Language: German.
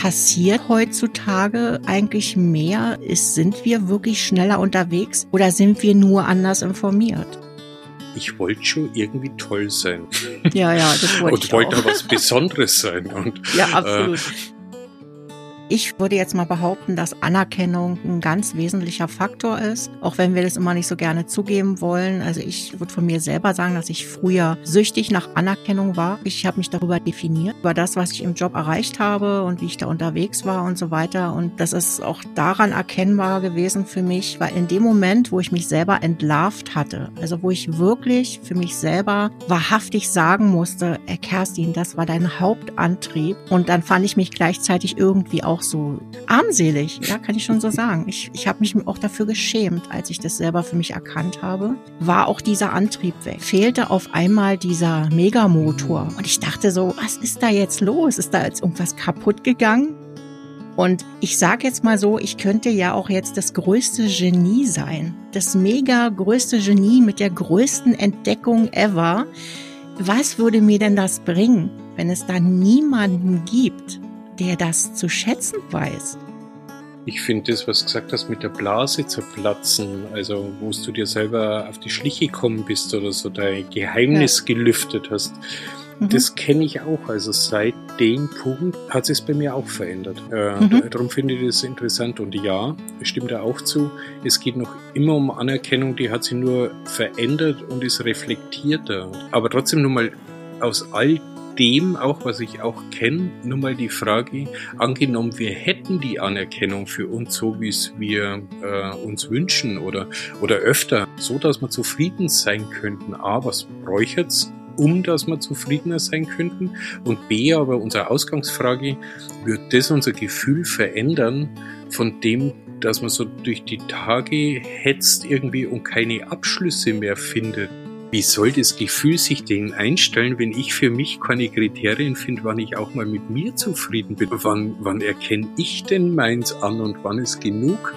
passiert heutzutage eigentlich mehr? Ist, sind wir wirklich schneller unterwegs oder sind wir nur anders informiert? ich wollte schon irgendwie toll sein. Ja, ja, das wollte ich. Und wollte auch. was Besonderes sein. Und, ja, absolut. Äh, ich würde jetzt mal behaupten, dass Anerkennung ein ganz wesentlicher Faktor ist, auch wenn wir das immer nicht so gerne zugeben wollen. Also ich würde von mir selber sagen, dass ich früher süchtig nach Anerkennung war. Ich habe mich darüber definiert, über das, was ich im Job erreicht habe und wie ich da unterwegs war und so weiter. Und das ist auch daran erkennbar gewesen für mich, weil in dem Moment, wo ich mich selber entlarvt hatte, also wo ich wirklich für mich selber wahrhaftig sagen musste, Kerstin, das war dein Hauptantrieb. Und dann fand ich mich gleichzeitig irgendwie auch auch so armselig, ja, kann ich schon so sagen. Ich, ich habe mich auch dafür geschämt, als ich das selber für mich erkannt habe, war auch dieser Antrieb weg. Fehlte auf einmal dieser Megamotor. Und ich dachte so, was ist da jetzt los? Ist da jetzt irgendwas kaputt gegangen? Und ich sage jetzt mal so, ich könnte ja auch jetzt das größte Genie sein. Das mega größte Genie mit der größten Entdeckung ever. Was würde mir denn das bringen, wenn es da niemanden gibt, der das zu schätzen weiß. Ich finde das, was du gesagt hast, mit der Blase zerplatzen, also wo du dir selber auf die Schliche gekommen bist oder so dein Geheimnis ja. gelüftet hast, mhm. das kenne ich auch. Also seit dem Punkt hat es bei mir auch verändert. Äh, mhm. Darum finde ich das interessant und ja, stimmt da auch zu. Es geht noch immer um Anerkennung, die hat sich nur verändert und ist reflektierter. Aber trotzdem nur mal aus all dem auch, was ich auch kenne, nur mal die Frage, angenommen, wir hätten die Anerkennung für uns so, wie es wir äh, uns wünschen oder, oder öfter, so dass wir zufrieden sein könnten. A, was bräucht's, um dass wir zufriedener sein könnten? Und B, aber unsere Ausgangsfrage, wird das unser Gefühl verändern von dem, dass man so durch die Tage hetzt irgendwie und keine Abschlüsse mehr findet? Wie soll das Gefühl sich denn einstellen, wenn ich für mich keine Kriterien finde, wann ich auch mal mit mir zufrieden bin? Wann, wann erkenne ich denn meins an und wann ist genug?